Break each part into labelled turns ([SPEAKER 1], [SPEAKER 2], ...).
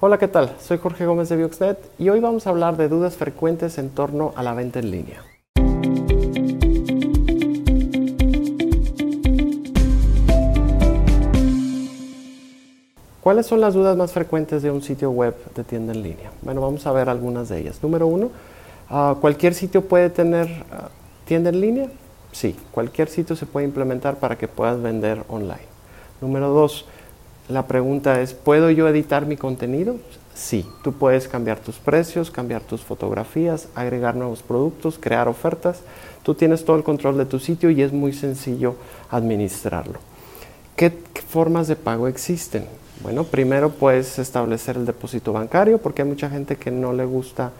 [SPEAKER 1] Hola, ¿qué tal? Soy Jorge Gómez de Bioxnet y hoy vamos a hablar de dudas frecuentes en torno a la venta en línea. ¿Cuáles son las dudas más frecuentes de un sitio web de tienda en línea? Bueno, vamos a ver algunas de ellas. Número uno, ah, ¿cualquier sitio puede tener ah, tienda en línea? Sí, cualquier sitio se puede implementar para que puedas vender online. Número dos, la pregunta es, ¿puedo yo editar mi contenido? Sí, tú puedes cambiar tus precios, cambiar tus fotografías, agregar nuevos productos, crear ofertas. Tú tienes todo el control de tu sitio y es muy sencillo administrarlo. ¿Qué formas de pago existen? Bueno, primero puedes establecer el depósito bancario porque hay mucha gente que no le gusta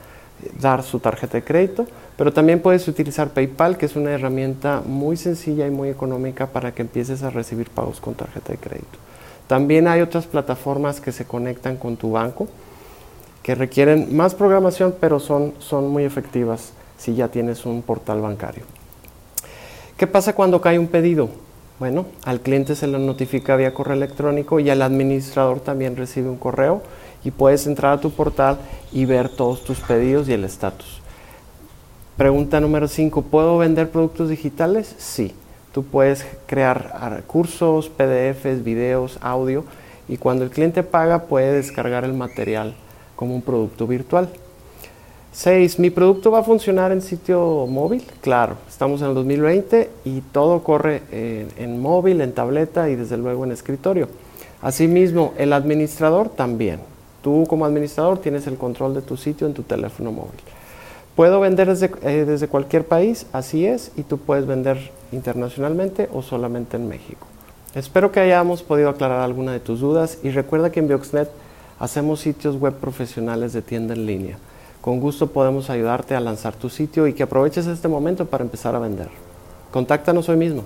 [SPEAKER 1] dar su tarjeta de crédito, pero también puedes utilizar PayPal, que es una herramienta muy sencilla y muy económica para que empieces a recibir pagos con tarjeta de crédito. También hay otras plataformas que se conectan con tu banco, que requieren más programación, pero son, son muy efectivas si ya tienes un portal bancario. ¿Qué pasa cuando cae un pedido? Bueno, al cliente se le notifica vía correo electrónico y al administrador también recibe un correo y puedes entrar a tu portal y ver todos tus pedidos y el estatus. Pregunta número 5, ¿puedo vender productos digitales? Sí, tú puedes crear cursos, PDFs, videos, audio y cuando el cliente paga puede descargar el material como un producto virtual. 6. ¿Mi producto va a funcionar en sitio móvil? Claro, estamos en el 2020 y todo corre en, en móvil, en tableta y desde luego en escritorio. Asimismo, el administrador también. Tú como administrador tienes el control de tu sitio en tu teléfono móvil. Puedo vender eh, desde, cualquier país, así es, y tú puedes vender internacionalmente o solamente en México. Espero que hayamos podido aclarar alguna de tus dudas y recuerda que en Bioxnet hacemos sitios web profesionales de tienda en línea. Con gusto podemos ayudarte a lanzar tu sitio y que aproveches este momento para empezar a vender. Contáctanos hoy mismo.